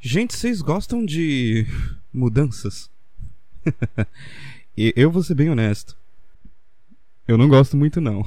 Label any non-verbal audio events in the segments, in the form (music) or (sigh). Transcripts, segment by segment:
Gente, vocês gostam de mudanças? (laughs) eu vou ser bem honesto. Eu não gosto muito não.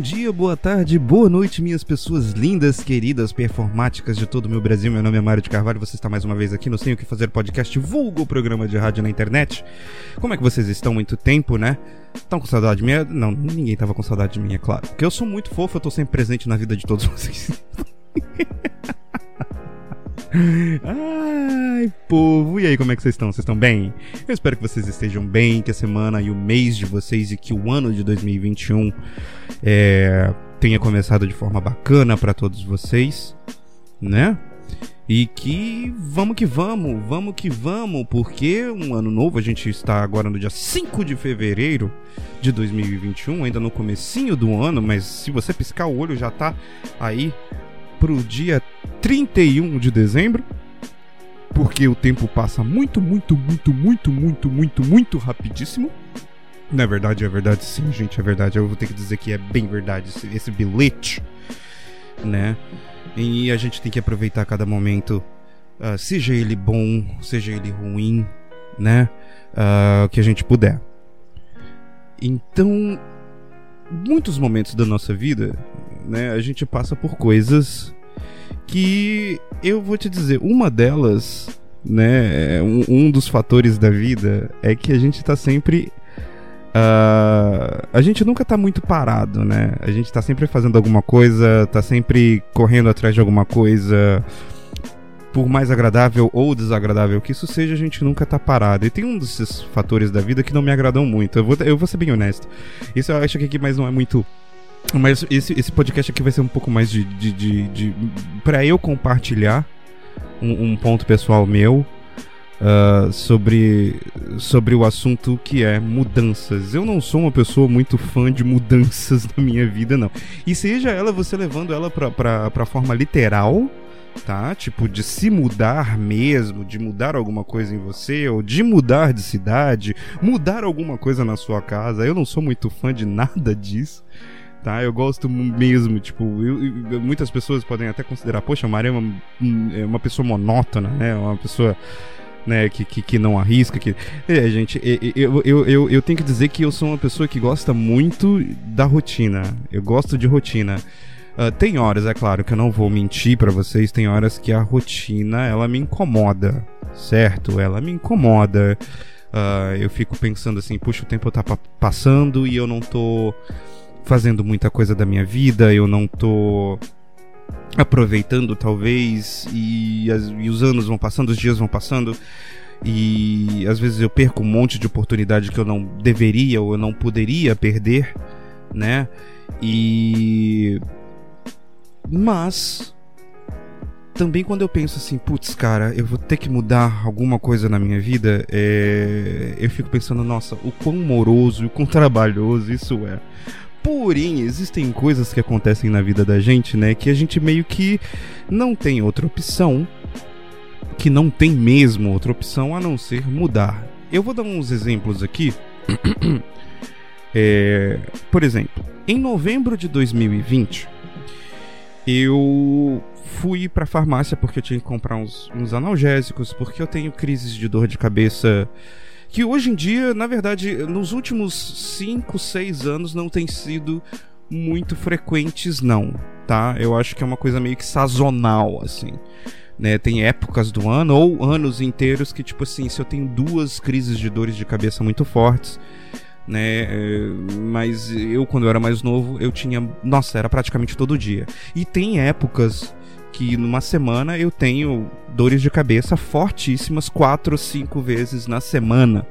Dia, boa tarde, boa noite, minhas pessoas lindas, queridas, performáticas de todo o meu Brasil. Meu nome é Mário de Carvalho, você está mais uma vez aqui no Sem o que Fazer podcast, vulgo programa de rádio na internet. Como é que vocês estão? Muito tempo, né? Estão com saudade minha? Não, ninguém tava com saudade de mim, é claro. Porque eu sou muito fofo, eu tô sempre presente na vida de todos (laughs) vocês. Ai, povo, e aí, como é que vocês estão? Vocês estão bem? Eu espero que vocês estejam bem, que a semana e o mês de vocês e que o ano de 2021 é, tenha começado de forma bacana para todos vocês, né? E que vamos que vamos, vamos que vamos, porque um ano novo, a gente está agora no dia 5 de fevereiro de 2021, ainda no comecinho do ano, mas se você piscar o olho já tá aí pro dia 31 de dezembro. Porque o tempo passa muito, muito, muito, muito, muito, muito, muito rapidíssimo. Na verdade, é verdade sim, gente, é verdade. Eu vou ter que dizer que é bem verdade esse, esse bilhete, né? E a gente tem que aproveitar cada momento, uh, seja ele bom, seja ele ruim, né? Uh, que a gente puder. Então, muitos momentos da nossa vida né, a gente passa por coisas que eu vou te dizer, uma delas, né, um, um dos fatores da vida é que a gente tá sempre Uh, a gente nunca tá muito parado, né? A gente tá sempre fazendo alguma coisa, tá sempre correndo atrás de alguma coisa. Por mais agradável ou desagradável que isso seja, a gente nunca tá parado. E tem um desses fatores da vida que não me agradam muito. Eu vou, eu vou ser bem honesto. Isso eu acho que aqui mais não é muito mas esse, esse podcast aqui vai ser um pouco mais de. de, de, de para eu compartilhar um, um, ponto pessoal meu uh, sobre, sobre o assunto que é mudanças. Eu não sou uma pessoa muito fã de mudanças (laughs) na minha vida, não. E seja ela você levando ela pra, pra, pra forma literal, tá? Tipo, de se mudar mesmo, de mudar alguma coisa em você, ou de mudar de cidade, mudar alguma coisa na sua casa. Eu não sou muito fã de nada disso tá? Eu gosto mesmo, tipo, eu, muitas pessoas podem até considerar, poxa, a Maria é uma, é uma pessoa monótona, né? Uma pessoa né, que, que, que não arrisca, que... É, gente, eu, eu, eu, eu tenho que dizer que eu sou uma pessoa que gosta muito da rotina. Eu gosto de rotina. Uh, tem horas, é claro, que eu não vou mentir para vocês, tem horas que a rotina, ela me incomoda, certo? Ela me incomoda. Uh, eu fico pensando assim, puxa, o tempo tá passando e eu não tô fazendo muita coisa da minha vida, eu não tô aproveitando talvez e, as, e, os anos vão passando, os dias vão passando e às vezes eu perco um monte de oportunidade que eu não deveria ou eu não poderia perder, né? E mas também quando eu penso assim, putz, cara, eu vou ter que mudar alguma coisa na minha vida, é... eu fico pensando, nossa, o quão moroso e o quão (laughs) trabalhoso isso é. Porém, existem coisas que acontecem na vida da gente, né, que a gente meio que não tem outra opção, que não tem mesmo outra opção a não ser mudar. Eu vou dar uns exemplos aqui. (clears throat) é, por exemplo, em novembro de 2020, eu fui pra farmácia porque eu tinha que comprar uns, uns analgésicos, porque eu tenho crises de dor de cabeça que hoje em dia, na verdade, nos últimos 5, 6 anos não tem sido muito frequentes não, tá? Eu acho que é uma coisa meio que sazonal assim. Né, tem épocas do ano ou anos inteiros que tipo assim, se eu tenho duas crises de dores de cabeça muito fortes, né? Eh, mas eu quando eu era mais novo, eu tinha, nossa, era praticamente todo dia. E tem épocas que numa semana eu tenho dores de cabeça fortíssimas quatro ou cinco vezes na semana,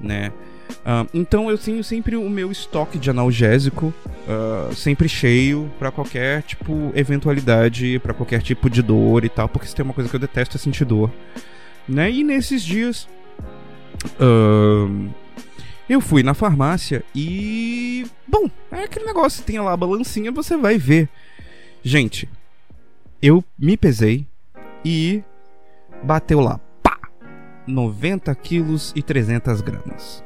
né? Uh, então eu tenho sempre o meu estoque de analgésico uh, sempre cheio para qualquer tipo eventualidade, para qualquer tipo de dor e tal, porque se tem uma coisa que eu detesto é sentir dor, né? E nesses dias uh, Eu fui na farmácia e. Bom, é aquele negócio, tem lá a balancinha, você vai ver. Gente, eu me pesei e bateu lá, pá! 90 quilos e 300 gramas.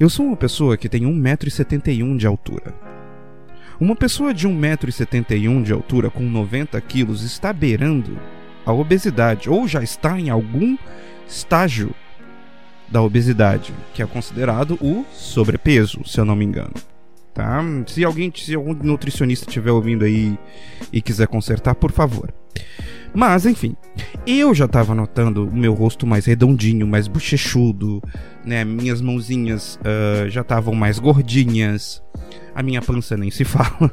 Eu sou uma pessoa que tem 1,71m de altura. Uma pessoa de 1,71m de altura com 90 quilos está beirando a obesidade ou já está em algum estágio da obesidade, que é considerado o sobrepeso, se eu não me engano. Tá? Se alguém, se algum nutricionista estiver ouvindo aí e quiser consertar, por favor. Mas, enfim, eu já estava notando o meu rosto mais redondinho, mais bochechudo, né? Minhas mãozinhas uh, já estavam mais gordinhas. A minha pança nem se (laughs) fala.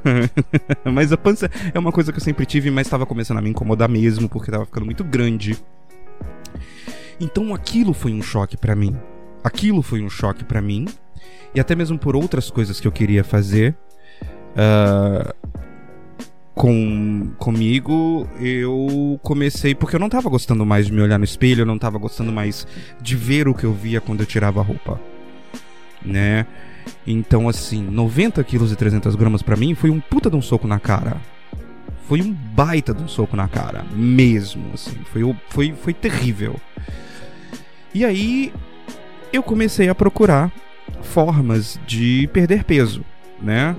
mas a pança é uma coisa que eu sempre tive, mas estava começando a me incomodar mesmo, porque estava ficando muito grande. Então aquilo foi um choque para mim. Aquilo foi um choque para mim. E até mesmo por outras coisas que eu queria fazer. Uh, com comigo, eu comecei porque eu não tava gostando mais de me olhar no espelho, eu não tava gostando mais de ver o que eu via quando eu tirava a roupa. Né? Então, assim, 90 quilos e 300 gramas para mim foi um puta de um soco na cara. Foi um baita de um soco na cara, mesmo, assim. Foi, foi, foi terrível. E aí eu comecei a procurar formas de perder peso, né?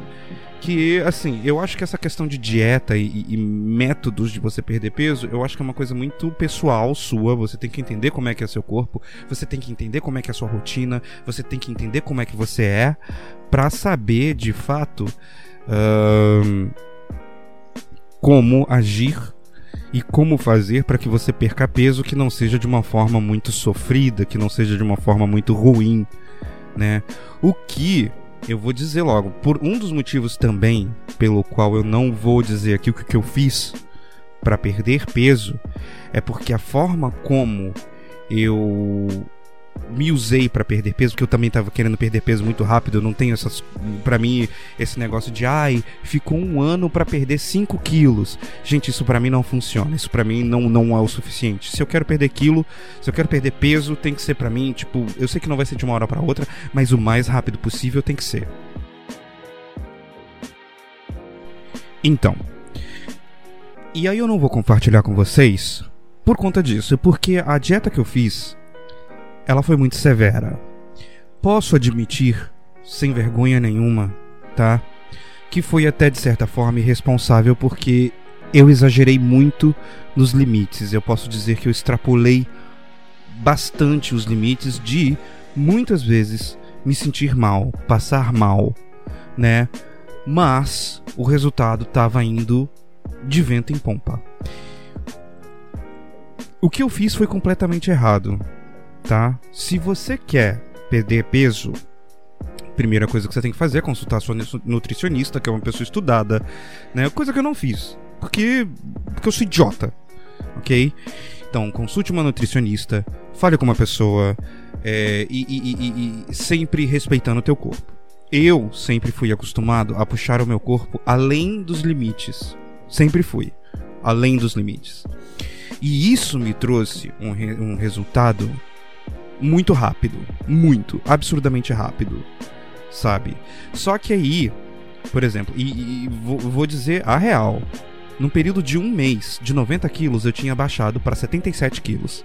Que, assim, eu acho que essa questão de dieta e, e, métodos de você perder peso, eu acho que é uma coisa muito pessoal sua. Você tem que entender como é que é seu corpo, você tem que entender como é que é a sua rotina, você tem que entender como é que você é, para saber de fato como agir e como fazer para que você perca peso que não seja de uma forma muito sofrida, que não seja de uma forma muito ruim, né? O que eu vou dizer logo, por um dos motivos também pelo qual eu não vou dizer aqui o que eu fiz para perder peso é porque a forma como eu me usei para perder peso, porque eu também tava querendo perder peso muito rápido, eu não tenho essas. para mim, esse negócio de, ai, ficou um ano para perder 5 quilos. Gente, isso para mim não funciona, isso para mim não, não é o suficiente. Se eu quero perder quilo, se eu quero perder peso, tem que ser para mim, tipo, eu sei que não vai ser de uma hora para outra, mas o mais rápido possível tem que ser. Então. E aí eu não vou compartilhar com vocês por conta disso, porque a dieta que eu fiz ela foi muito severa. Posso admitir, sem vergonha nenhuma, tá? Que foi até de certa forma irresponsável porque eu exagerei muito nos limites. Eu posso dizer que eu extrapolei bastante os limites de muitas vezes me sentir mal, passar mal, né? Mas o resultado estava indo de vento em pompa. O que eu fiz foi completamente errado tá? Se você quer perder peso, primeira coisa que você tem que fazer é consultar sua nutricionista, que é uma pessoa estudada, né? Coisa que eu não fiz, porque porque eu sou idiota, ok? Então consulte uma nutricionista, fale com uma pessoa é, e, e, e, e sempre respeitando o teu corpo. Eu sempre fui acostumado a puxar o meu corpo além dos limites, sempre fui além dos limites. E isso me trouxe um, re um resultado muito rápido. Muito. Absurdamente rápido. Sabe? Só que aí, por exemplo, e, e vou, vou dizer a real. Num período de um mês, de 90 quilos, eu tinha baixado para 77 quilos.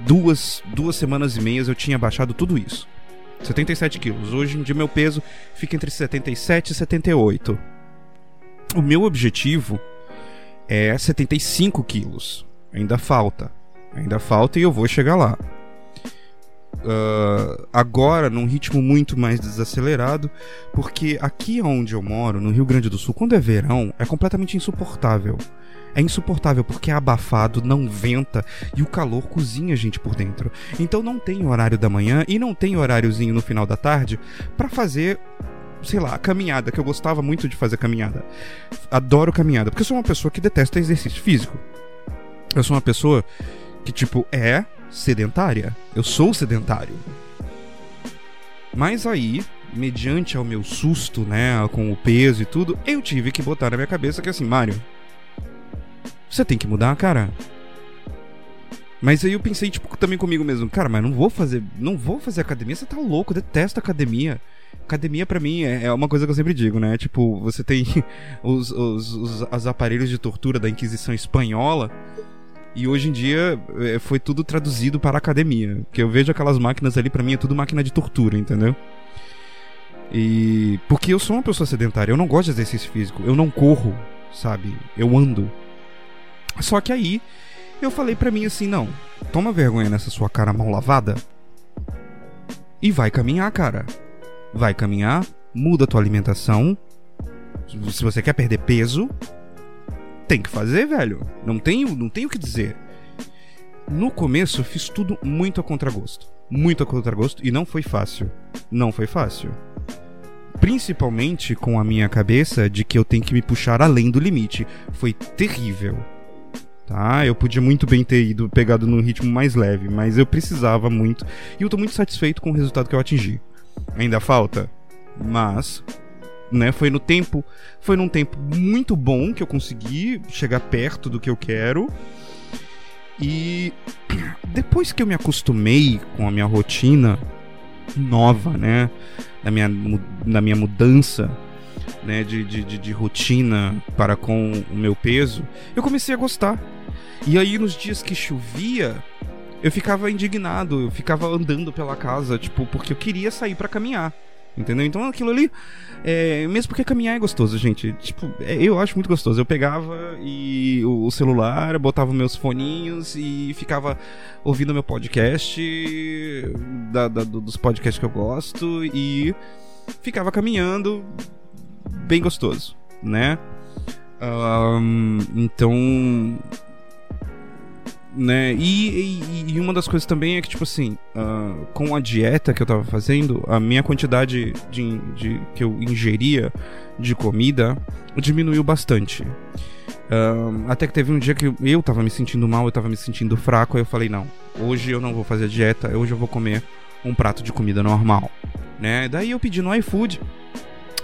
Duas, duas semanas e meias eu tinha baixado tudo isso. 77 quilos. Hoje em dia meu peso fica entre 77 e 78. O meu objetivo é 75 quilos. Ainda falta. Ainda falta e eu vou chegar lá. Uh, agora num ritmo muito mais desacelerado, porque aqui onde eu moro, no Rio Grande do Sul, quando é verão, é completamente insuportável. É insuportável porque é abafado, não venta e o calor cozinha a gente por dentro. Então não tem horário da manhã e não tem horáriozinho no final da tarde para fazer sei lá, caminhada, que eu gostava muito de fazer caminhada. Adoro caminhada, porque eu sou uma pessoa que detesta exercício físico. Eu sou uma pessoa que, tipo, é sedentária. Eu sou sedentário. Mas aí, mediante ao meu susto, né, com o peso e tudo, eu tive que botar na minha cabeça que assim, Mário, você tem que mudar, cara. Mas aí eu pensei, tipo, também comigo mesmo, cara, mas não vou fazer, não vou fazer academia, você tá louco, eu detesto academia. Academia para mim é, é, uma coisa que eu sempre digo, né? Tipo, você tem (laughs) os, os, os, os aparelhos de tortura da Inquisição Espanhola, e hoje em dia é, foi tudo traduzido para academia. Que eu vejo aquelas máquinas ali, para mim é tudo máquina de tortura, entendeu? E. Porque eu sou uma pessoa sedentária, eu não gosto de exercício físico, eu não corro, sabe? Eu ando. Só que aí eu falei para mim assim: não, toma vergonha nessa sua cara mal lavada e vai caminhar, cara. Vai caminhar, muda a tua alimentação. Se você quer perder peso, tem que fazer, velho. Não tenho, não tenho o que dizer. No começo, fiz tudo muito a contragosto. Muito a contragosto e não foi fácil. Não foi fácil. Principalmente com a minha cabeça de que eu tenho que me puxar além do limite. Foi terrível tá? Eu podia muito bem ter ido pegado num ritmo mais leve, mas eu precisava muito e eu tô muito satisfeito com o resultado que eu atingi. Ainda falta, mas né, foi no tempo, foi num tempo muito bom que eu consegui chegar perto do que eu quero. E (clears throat) depois que eu me acostumei com a minha rotina nova, né, da minha, da minha mudança, né, de, de, de, rotina para com o meu peso, eu comecei a gostar. E aí nos dias que chovia, eu ficava indignado, eu ficava andando pela casa, tipo, porque eu queria sair para caminhar. Entendeu? Então aquilo ali, é, mesmo porque caminhar é gostoso, gente. Tipo, é, eu acho muito gostoso. Eu pegava e o, o, celular, botava meus foninhos e ficava ouvindo meu podcast, da, da, dos podcasts que eu gosto, e ficava caminhando, bem gostoso, né? Um, então né? E, e, e, uma das coisas também é que, tipo assim, uh, com a dieta que eu tava fazendo, a minha quantidade de, de que eu ingeria de comida diminuiu bastante. Uh, até que teve um dia que eu tava me sentindo mal, eu tava me sentindo fraco, aí eu falei, não, hoje eu não vou fazer dieta, hoje eu vou comer um prato de comida normal, né? Daí eu pedi no iFood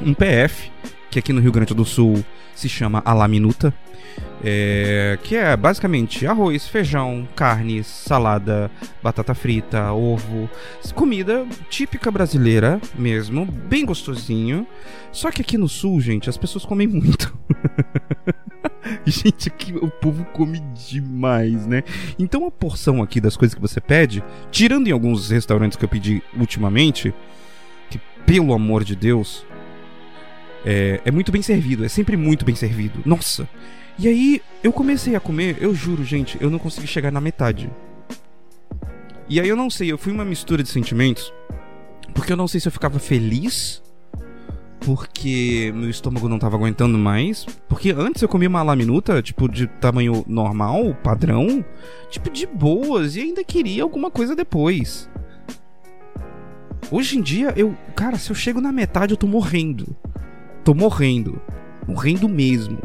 um PF, que aqui no Rio Grande do Sul se chama a La Minuta, é, que é basicamente arroz, feijão, carne, salada, batata frita, ovo, comida típica brasileira mesmo, bem gostosinho. Só que aqui no sul, gente, as pessoas comem muito. (laughs) gente, aqui o povo come demais, né? Então a porção aqui das coisas que você pede, tirando em alguns restaurantes que eu pedi ultimamente, que pelo amor de Deus, é, é muito bem servido, é sempre muito bem servido. Nossa! E aí eu comecei a comer, eu juro, gente, eu não consegui chegar na metade. E aí eu não sei, eu fui uma mistura de sentimentos, porque eu não sei se eu ficava feliz, porque meu estômago não tava aguentando mais, porque antes eu comia uma laminuta, tipo, de tamanho normal, padrão, tipo, de boas, e ainda queria alguma coisa depois. Hoje em dia, eu, cara, se eu chego na metade, eu tô morrendo. Tô morrendo. Morrendo mesmo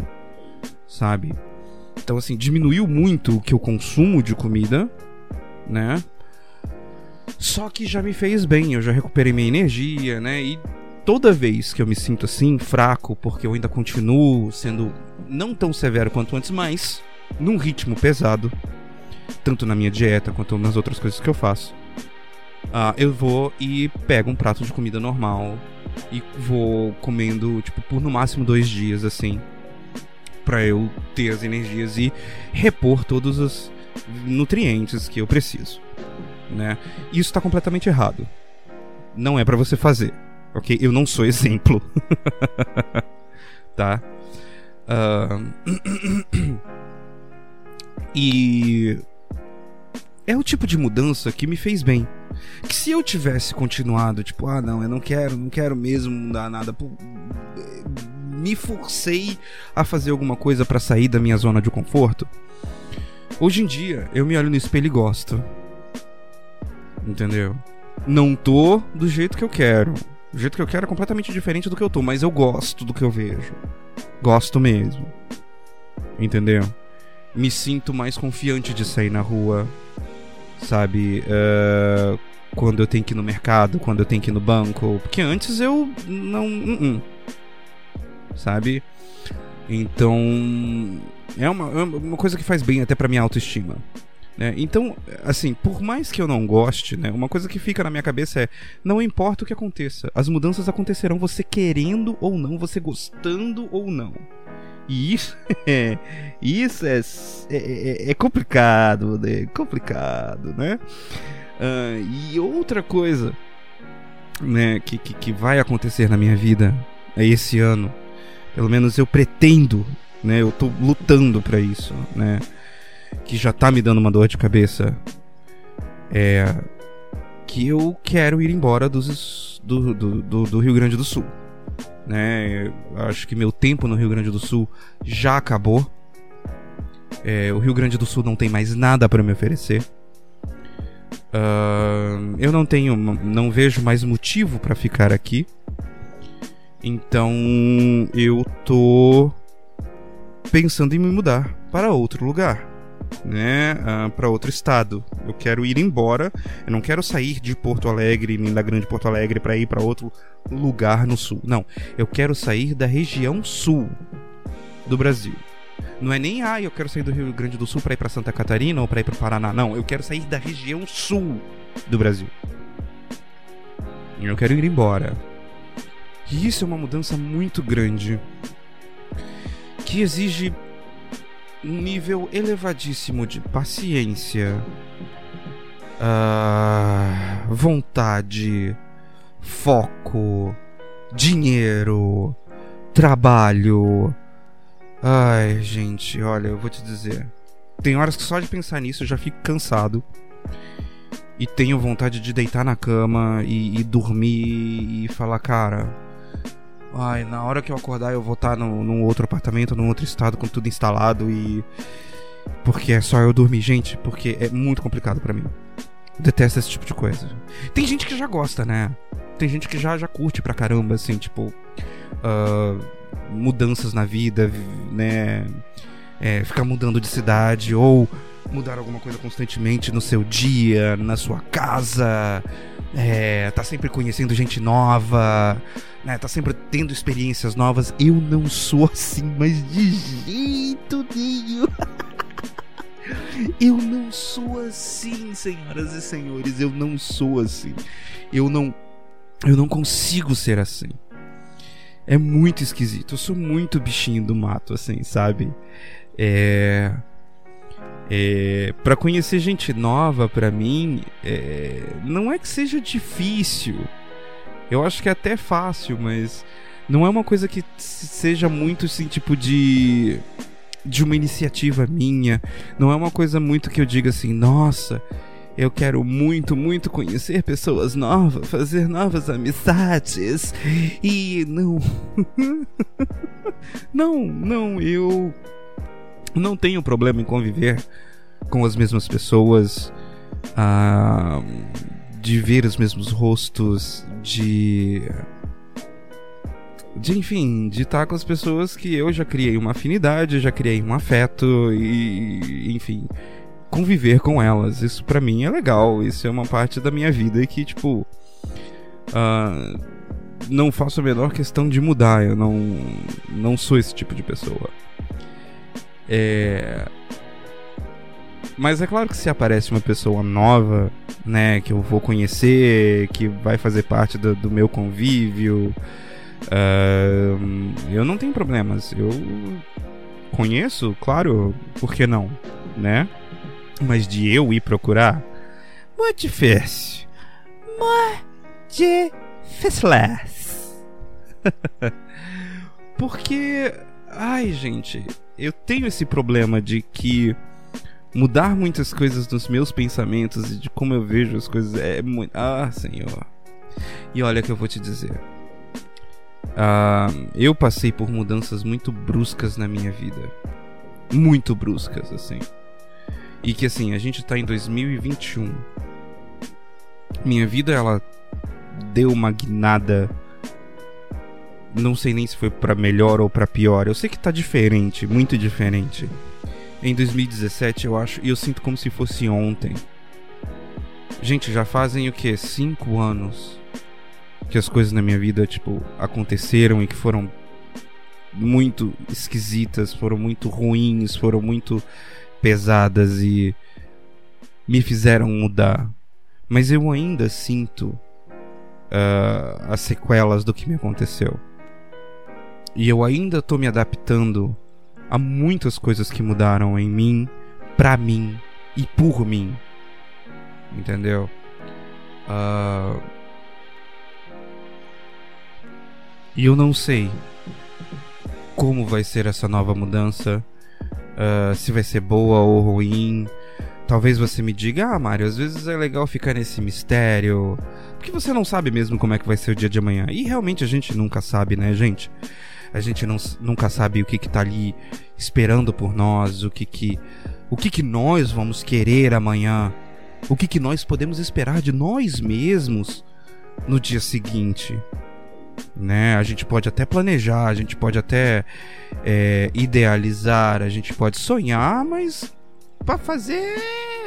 sabe? Então, assim, diminuiu muito o que eu consumo de comida, né? Só que já me fez bem, eu já recuperei minha energia, né? E toda vez que eu me sinto assim, fraco, porque eu ainda continuo sendo não tão severo quanto antes, mas num ritmo pesado, tanto na minha dieta quanto nas outras coisas que eu faço, uh, eu vou e pego um prato de comida normal e vou comendo, tipo, por no máximo dois dias, assim para eu ter as energias e repor todos os nutrientes que eu preciso, né? Isso está completamente errado. Não é para você fazer, ok? Eu não sou (laughs) exemplo, tá? Uh... (clears throat) e é o tipo de mudança que me fez bem. Que se eu tivesse continuado, tipo, ah, não, eu não quero, não quero mesmo mudar nada, me forcei a fazer alguma coisa para sair da minha zona de conforto. Hoje em dia, eu me olho no espelho e gosto. Entendeu? Não tô do jeito que eu quero. O jeito que eu quero é completamente diferente do que eu tô, mas eu gosto do que eu vejo. Gosto mesmo. Entendeu? Me sinto mais confiante de sair na rua. Sabe? Uh, quando eu tenho que ir no mercado, quando eu tenho que ir no banco. Porque antes eu não. Uh -uh sabe? Então, é uma, é uma coisa que faz bem até pra minha autoestima. Né? Então, assim, por mais que eu não goste, né, uma coisa que fica na minha cabeça é: não importa o que aconteça, as mudanças acontecerão você querendo ou não, você gostando ou não. E isso (laughs) é, isso é, é, é, é complicado, né? Complicado, né? Uh, e outra coisa né, que, que, que vai acontecer na minha vida é esse ano. Pelo menos eu pretendo, né? Eu tô lutando para isso, né? Que já tá me dando uma dor de cabeça. É que eu quero ir embora dos, do, do, do, do Rio Grande do Sul. Né? Acho que meu tempo no Rio Grande do Sul já acabou. É, o Rio Grande do Sul não tem mais nada para me oferecer. Uh, eu não tenho, não vejo mais motivo para ficar aqui. Então eu tô pensando em me mudar para outro lugar, né? Uh, para outro estado. Eu quero ir embora. Eu não quero sair de Porto Alegre, nem da Grande Porto Alegre, para ir para outro lugar no sul. Não, eu quero sair da região sul do Brasil. Não é nem, ah, eu quero sair do Rio Grande do Sul para ir para Santa Catarina ou para ir para Paraná. Não, eu quero sair da região sul do Brasil. Eu quero ir embora. E isso é uma mudança muito grande que exige um nível elevadíssimo de paciência, uh, vontade, foco, dinheiro, trabalho, Ai, gente, olha, eu vou te dizer. Tem horas que só de pensar nisso eu já fico cansado. E tenho vontade de deitar na cama e, e dormir e falar, cara. Ai, na hora que eu acordar eu vou estar no, num outro apartamento, num outro estado, com tudo instalado e. Porque é só eu dormir, gente, porque é muito complicado para mim. Detesto esse tipo de coisa. Tem gente que já gosta, né? Tem gente que já, já curte pra caramba, assim, tipo. Uh mudanças na vida, né? É, ficar mudando de cidade ou mudar alguma coisa constantemente no seu dia, na sua casa, é, tá sempre conhecendo gente nova, né? Tá sempre tendo experiências novas. Eu não sou assim, mas de jeito nenhum. (laughs) Eu não sou assim, senhoras e senhores, eu não sou assim. Eu não eu não consigo ser assim é muito esquisito. Eu sou muito bichinho do mato, assim, sabe? É. É, para conhecer gente nova, para mim, é, não é que seja difícil. Eu acho que é até fácil, mas não é uma coisa que seja muito assim, tipo de de uma iniciativa minha. Não é uma coisa muito que eu diga assim, nossa, eu quero muito, muito conhecer pessoas novas, fazer novas amizades. E não. (laughs) não, não, eu não tenho problema em conviver com as mesmas pessoas, uh, de ver os mesmos rostos, de. De, enfim, de estar com as pessoas que eu já criei uma afinidade, já criei um afeto e, enfim, conviver com elas. Isso para mim é legal. Isso é uma parte da minha vida que, tipo. Uh, não faço a menor questão de mudar. Eu não, não sou esse tipo de pessoa. É. Mas é claro que se aparece uma pessoa nova, né, que eu vou conhecer, que vai fazer parte do, do meu convívio, uh, eu não tenho problemas. Eu conheço, claro, por que não, né? Mas de eu ir procurar, muito difícil. Muito difícil. (laughs) Porque, ai gente, eu tenho esse problema de que mudar muitas coisas nos meus pensamentos e de como eu vejo as coisas é muito. Ah, senhor. E olha que eu vou te dizer. Uh, eu passei por mudanças muito bruscas na minha vida. Muito bruscas, assim. E que assim, a gente tá em 2021. Minha vida ela deu uma guinada. Não sei nem se foi para melhor ou para pior. Eu sei que tá diferente, muito diferente. Em 2017, eu acho, e eu sinto como se fosse ontem. Gente, já fazem o que? Cinco anos que as coisas na minha vida, tipo, aconteceram e que foram muito esquisitas, foram muito ruins, foram muito pesadas e me fizeram mudar, mas eu ainda sinto uh, as sequelas do que me aconteceu. E eu ainda tô me adaptando a muitas coisas que mudaram em mim, pra mim e por mim. Entendeu? Uh... E eu não sei como vai ser essa nova mudança, uh, se vai ser boa ou ruim. Talvez você me diga, ah, Mário, às vezes é legal ficar nesse mistério, porque você não sabe mesmo como é que vai ser o dia de amanhã. E realmente a gente nunca sabe, né, gente? A gente não, nunca sabe o que que tá ali esperando por nós, o que que o que que nós vamos querer amanhã, o que que nós podemos esperar de nós mesmos no dia seguinte. Né? A gente pode até planejar, a gente pode até é, idealizar, a gente pode sonhar, mas para fazer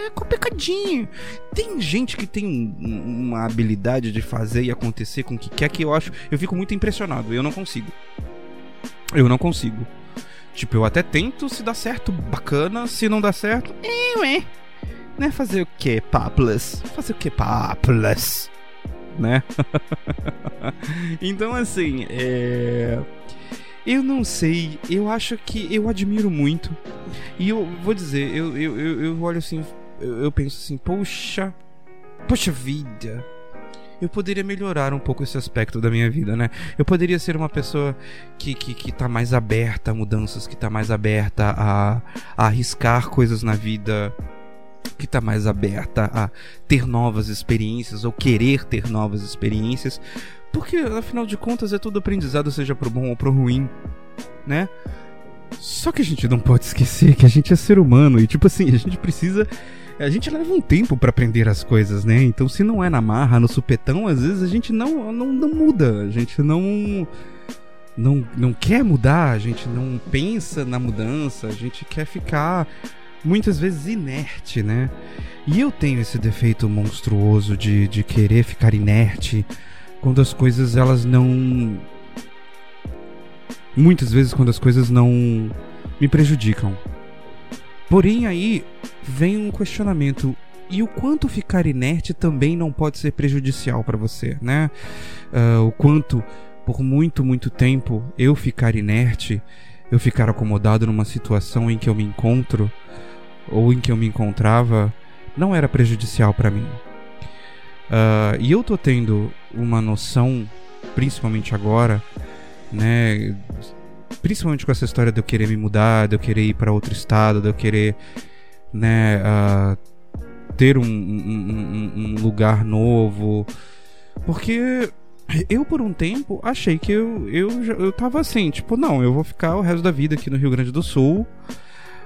é complicadinho. Tem gente que tem uma habilidade de fazer e acontecer com o que quer que eu acho, eu fico muito impressionado. Eu não consigo. Eu não consigo. Tipo, eu até tento, se dá certo, bacana. Se não dá certo, é, ué. Né? Fazer o que, Paplas? Fazer o que, Paplas? Né? (laughs) então, assim, é. Eu não sei, eu acho que eu admiro muito. E eu vou dizer, eu, eu, eu, eu olho assim, eu, eu penso assim, poxa, poxa vida eu poderia melhorar um pouco esse aspecto da minha vida, né? Eu poderia ser uma pessoa que, que, que tá mais aberta a mudanças, que tá mais aberta a, a arriscar coisas na vida, que tá mais aberta a ter novas experiências ou querer ter novas experiências, porque afinal de contas é tudo aprendizado, seja pro bom ou pro ruim, né? Só que a gente não pode esquecer que a gente é ser humano e tipo assim, a gente precisa a gente leva um tempo para aprender as coisas, né? Então, se não é na marra, no supetão, às vezes a gente não, não, não muda, a gente não, não, não quer mudar, a gente não pensa na mudança, a gente quer ficar muitas vezes inerte, né? E eu tenho esse defeito monstruoso de, de querer ficar inerte quando as coisas elas não. Muitas vezes quando as coisas não me prejudicam. Porém, aí vem um questionamento. E o quanto ficar inerte também não pode ser prejudicial para você, né? Uh, o quanto, por muito, muito tempo, eu ficar inerte, eu ficar acomodado numa situação em que eu me encontro, ou em que eu me encontrava, não era prejudicial para mim. Uh, e eu tô tendo uma noção, principalmente agora, né? Principalmente com essa história de eu querer me mudar, de eu querer ir para outro estado, de eu querer né, uh, ter um, um, um, lugar novo. Porque eu, por um tempo, achei que eu, eu, eu tava assim, tipo, não, eu vou ficar o resto da vida aqui no Rio Grande do Sul.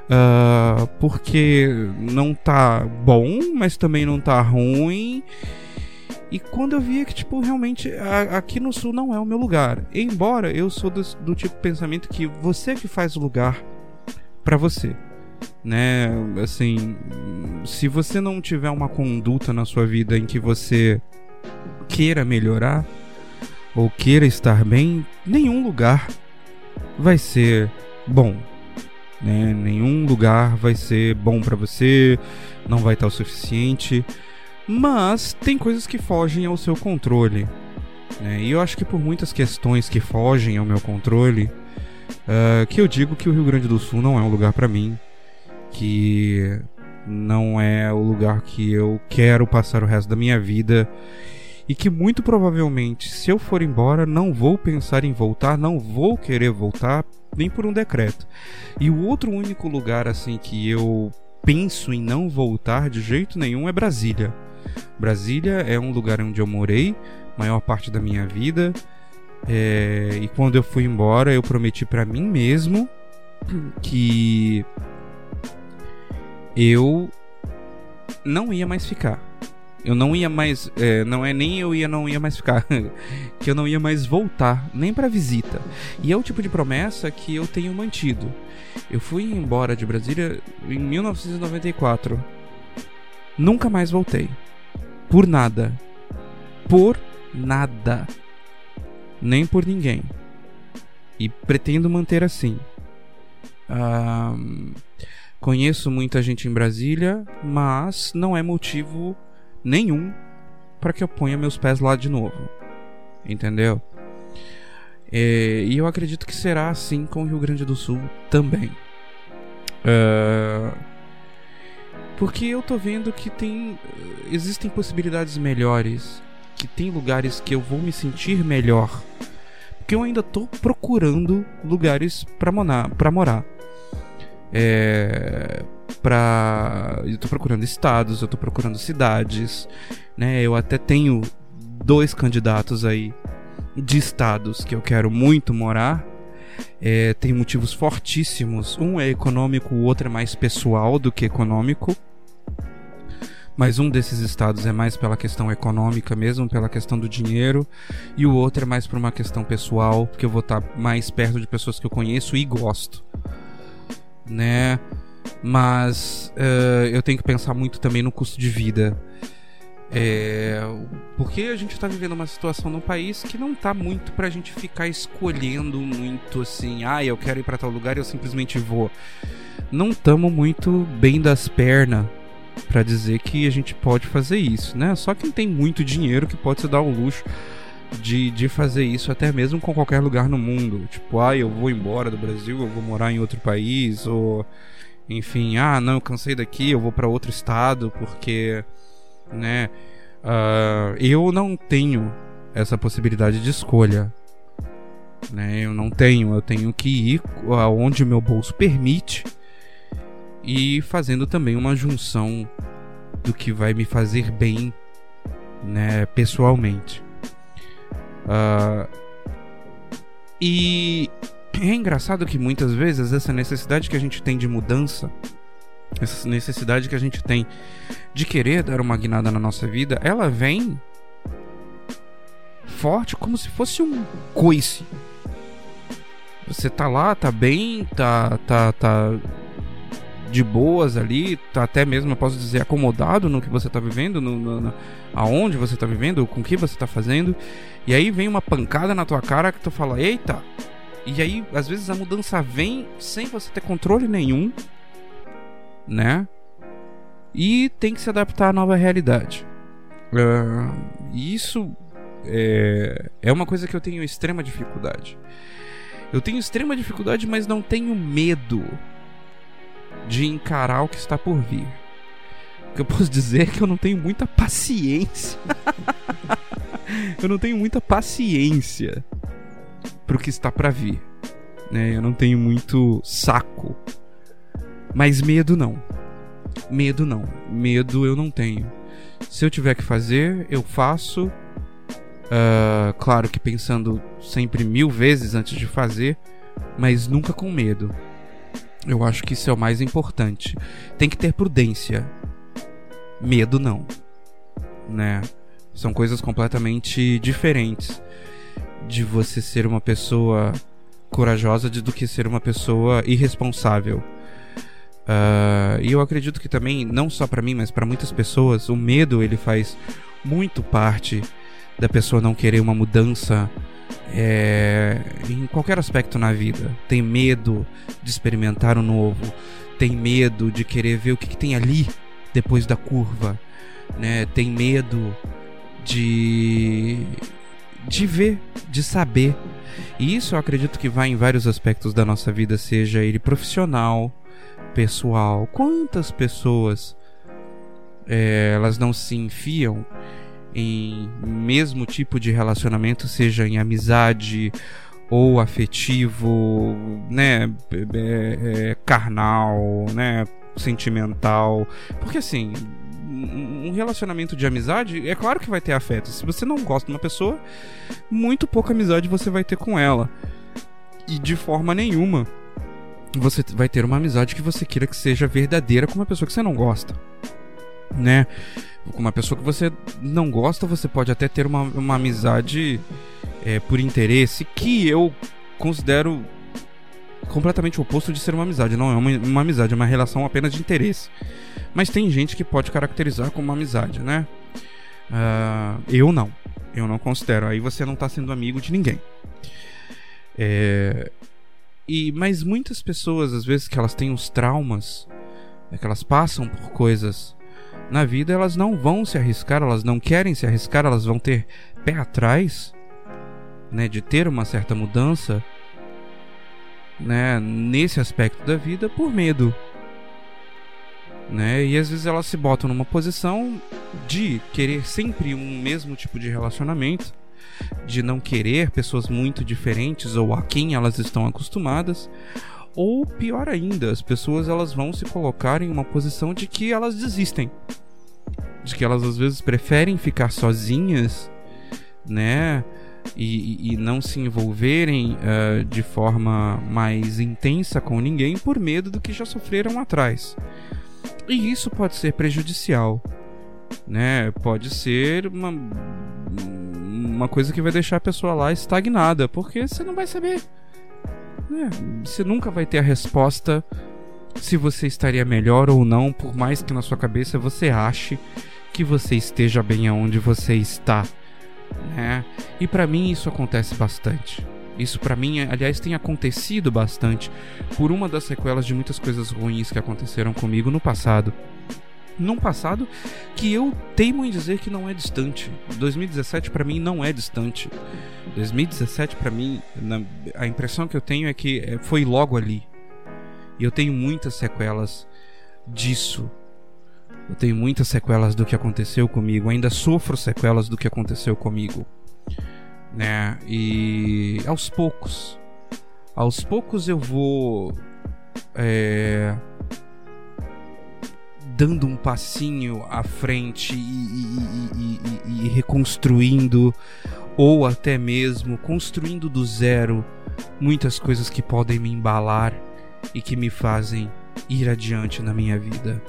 Uh, porque não tá bom, mas também não tá ruim. E quando eu via que, tipo, realmente a, aqui no sul não é o meu lugar. Embora eu sou do, do tipo de pensamento que você é que faz o lugar para você né? Assim, se você não tiver uma conduta na sua vida em que você queira melhorar ou queira estar bem, nenhum lugar vai ser bom. Né? Nenhum lugar vai ser bom para você, não vai estar o suficiente. Mas tem coisas que fogem ao seu controle. Né? E eu acho que por muitas questões que fogem ao meu controle, uh, que eu digo que o Rio Grande do Sul não é um lugar para mim que não é o lugar que eu quero passar o resto da minha vida e que muito provavelmente, se eu for embora, não vou pensar em voltar, não vou querer voltar nem por um decreto. E o outro único lugar assim que eu penso em não voltar de jeito nenhum é Brasília. Brasília é um lugar onde eu morei maior parte da minha vida. É... e quando eu fui embora, eu prometi para mim mesmo (clears throat) que eu não ia mais ficar. Eu não ia mais, é, não é nem eu ia não ia mais ficar, (laughs) que eu não ia mais voltar nem para visita. E é o tipo de promessa que eu tenho mantido. Eu fui embora de Brasília em 1994. Nunca mais voltei. Por nada. Por nada. Nem por ninguém. E pretendo manter assim. Conheço muita gente em Brasília, mas não é motivo nenhum para que eu ponha meus pés lá de novo. Entendeu? E eu acredito que será assim com o Rio Grande do Sul também. Uh, porque eu tô vendo que tem. Existem possibilidades melhores. Que tem lugares que eu vou me sentir melhor. Porque eu ainda tô procurando lugares para morar. É. Eu tô procurando estados, eu tô procurando cidades. Né? Eu até tenho dois candidatos aí de estados que eu quero muito morar. É, tem motivos fortíssimos. Um é econômico, o outro é mais pessoal do que econômico. Mas um desses estados é mais pela questão econômica mesmo, pela questão do dinheiro, e o outro é mais por uma questão pessoal, porque eu vou estar mais perto de pessoas que eu conheço e gosto, né? Mas uh, eu tenho que pensar muito também no custo de vida. É, porque a gente está vivendo uma situação no país que não tá muito pra gente ficar escolhendo muito assim, ah, eu quero ir para tal lugar eu simplesmente vou. Não estamos muito bem das pernas para dizer que a gente pode fazer isso, né? Só quem tem muito dinheiro que pode se dar o luxo de, de fazer isso até mesmo com qualquer lugar no mundo. Tipo, ah, eu vou embora do Brasil, eu vou morar em outro país, ou enfim, ah, não, eu cansei daqui, eu vou para outro estado porque né? Uh, eu não tenho essa possibilidade de escolha. Né? Eu não tenho, eu tenho que ir aonde meu bolso permite e fazendo também uma junção do que vai me fazer bem, né, pessoalmente. Uh, e é engraçado que muitas vezes essa necessidade que a gente tem de mudança essa necessidade que a gente tem de querer dar uma guinada na nossa vida, ela vem forte como se fosse um coice. Você tá lá, tá bem, tá tá tá de boas ali, tá até mesmo, eu posso dizer, acomodado no que você tá vivendo, no, no, no aonde você tá vivendo, com o que você tá fazendo. E aí vem uma pancada na tua cara que tu fala: "Eita!" E aí, às vezes a mudança vem sem você ter controle nenhum né? E tem que se adaptar à nova realidade. Uh, isso é, é uma coisa que eu tenho extrema dificuldade. Eu tenho extrema dificuldade, mas não tenho medo de encarar o que está por vir. O que eu posso dizer é que eu não tenho muita paciência. (laughs) eu não tenho muita paciência pro que está para vir. Né? Eu não tenho muito saco mas medo não. Medo não. Medo eu não tenho. Se eu tiver que fazer, eu faço. Uh, claro que pensando sempre mil vezes antes de fazer, mas nunca com medo. Eu acho que isso é o mais importante. Tem que ter prudência. Medo não. Né? São coisas completamente diferentes de você ser uma pessoa corajosa do que ser uma pessoa irresponsável. Uh, e eu acredito que também, não só para mim, mas para muitas pessoas, o medo ele faz muito parte da pessoa não querer uma mudança é, em qualquer aspecto na vida. Tem medo de experimentar o novo, tem medo de querer ver o que, que tem ali depois da curva, né? Tem medo de de ver, de saber. E isso eu acredito que vai em vários aspectos da nossa vida, seja ele profissional, pessoal. Quantas pessoas é, elas não se enfiam em mesmo tipo de relacionamento, seja em amizade ou afetivo, né, é, é, carnal, né, sentimental, porque assim um relacionamento de amizade, é claro que vai ter afeto. Se você não gosta de uma pessoa, muito pouca amizade você vai ter com ela. E de forma nenhuma você vai ter uma amizade que você queira que seja verdadeira com uma pessoa que você não gosta, né? Com uma pessoa que você não gosta, você pode até ter uma, uma amizade é, por interesse, que eu considero completamente o oposto de ser uma amizade. Não é uma, uma amizade, é uma relação apenas de interesse. Mas tem gente que pode caracterizar como uma amizade, né? Uh, eu não. Eu não considero. Aí você não está sendo amigo de ninguém. É, e mas muitas pessoas às vezes que elas têm os traumas é que elas passam por coisas na vida, elas não vão se arriscar, elas não querem se arriscar, elas vão ter pé atrás, né, de ter uma certa mudança, né, nesse aspecto da vida por medo, né? E às vezes elas se botam numa posição de querer sempre um mesmo tipo de relacionamento, de não querer pessoas muito diferentes ou a quem elas estão acostumadas, ou pior ainda, as pessoas elas vão se colocar em uma posição de que elas desistem. De que elas às vezes preferem ficar sozinhas, né? E, e não se envolverem uh, de forma mais intensa com ninguém por medo do que já sofreram atrás. E isso pode ser prejudicial, né? Pode ser uma, uma coisa que vai deixar a pessoa lá estagnada, porque você não vai saber. Né? Você nunca vai ter a resposta se você estaria melhor ou não, por mais que na sua cabeça você ache que você esteja bem aonde você está, né? E para mim isso acontece bastante. Isso para mim, aliás, tem acontecido bastante por uma das sequelas de muitas coisas ruins que aconteceram comigo no passado. Num passado que eu teimo em dizer que não é distante. 2017 para mim não é distante. 2017 para mim, na, a impressão que eu tenho é que é, foi logo ali. E eu tenho muitas sequelas disso. Eu tenho muitas sequelas do que aconteceu comigo. Ainda sofro sequelas do que aconteceu comigo né? E aos poucos, aos poucos eu vou é, dando um passinho à frente e, e, e, e, reconstruindo, ou até mesmo construindo do zero muitas coisas que podem me embalar e que me fazem ir adiante na minha vida,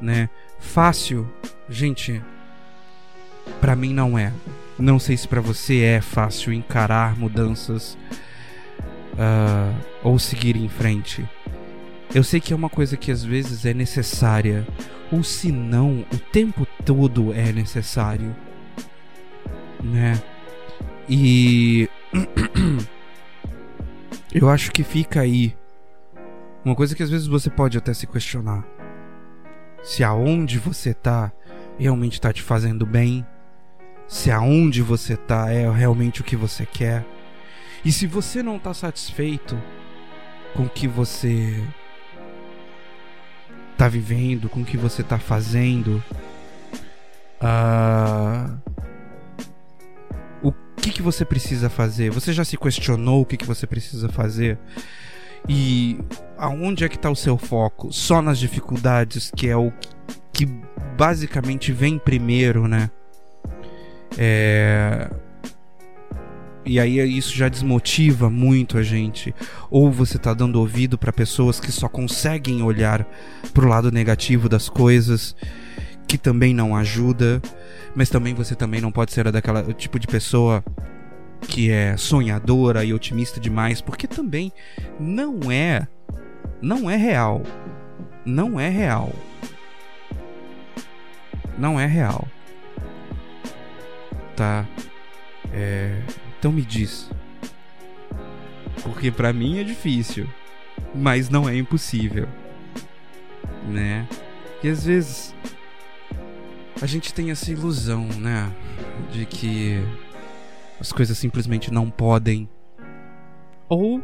né? Fácil, gente, para mim não é. Não sei se para você é fácil encarar mudanças uh, ou seguir em frente. Eu sei que é uma coisa que às vezes é necessária, ou se não, o tempo todo é necessário, né? E (clears throat) eu acho que fica aí uma coisa que às vezes você pode até se questionar. Se aonde você tá realmente tá te fazendo bem se aonde você tá é realmente o que você quer. E se você não tá satisfeito com o que você tá vivendo, com o que você tá fazendo, uh, o que, que você precisa fazer? Você já se questionou o que, que você precisa fazer? E aonde é que está o seu foco? Só nas dificuldades, que é o que basicamente vem primeiro, né? É... E aí isso já desmotiva muito a gente. Ou você tá dando ouvido para pessoas que só conseguem olhar pro lado negativo das coisas, que também não ajuda, mas também você também não pode ser daquela tipo de pessoa que é sonhadora e otimista demais, porque também não é não é real. Não é real. Não é real tá? É, então me diz. Porque para mim é difícil, mas não é impossível, né? E às vezes a gente tem essa ilusão, né, de que as coisas simplesmente não podem ou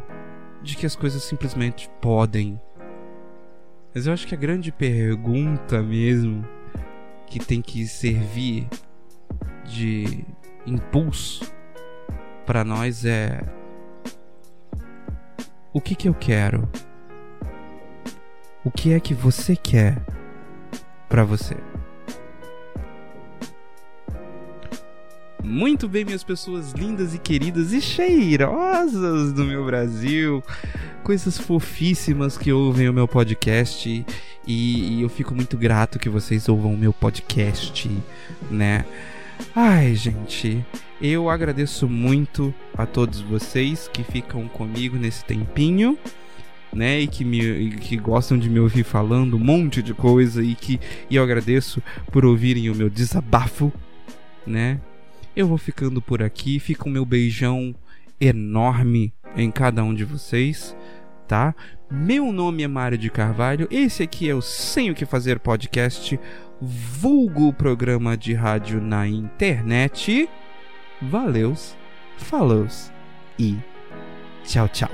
de que as coisas simplesmente podem. Mas eu acho que a grande pergunta mesmo que tem que servir de impulso para nós é o que que eu quero? O que é que você quer para você? Muito bem, minhas pessoas lindas e queridas e cheirosas do meu Brasil, coisas fofíssimas que ouvem o meu podcast e, e eu fico muito grato que vocês ouvam o meu podcast, né? Ai, gente, eu agradeço muito a todos vocês que ficam comigo nesse tempinho, né, e que me que gostam de me ouvir falando um monte de coisa e que e eu agradeço por ouvirem o meu desabafo, né? Eu vou ficando por aqui, fica o meu beijão enorme em cada um de vocês, tá? Meu nome é Mário de Carvalho, esse aqui é o Sem o que Fazer podcast, vulgo programa de rádio na internet valeus, falows e tchau, tchau.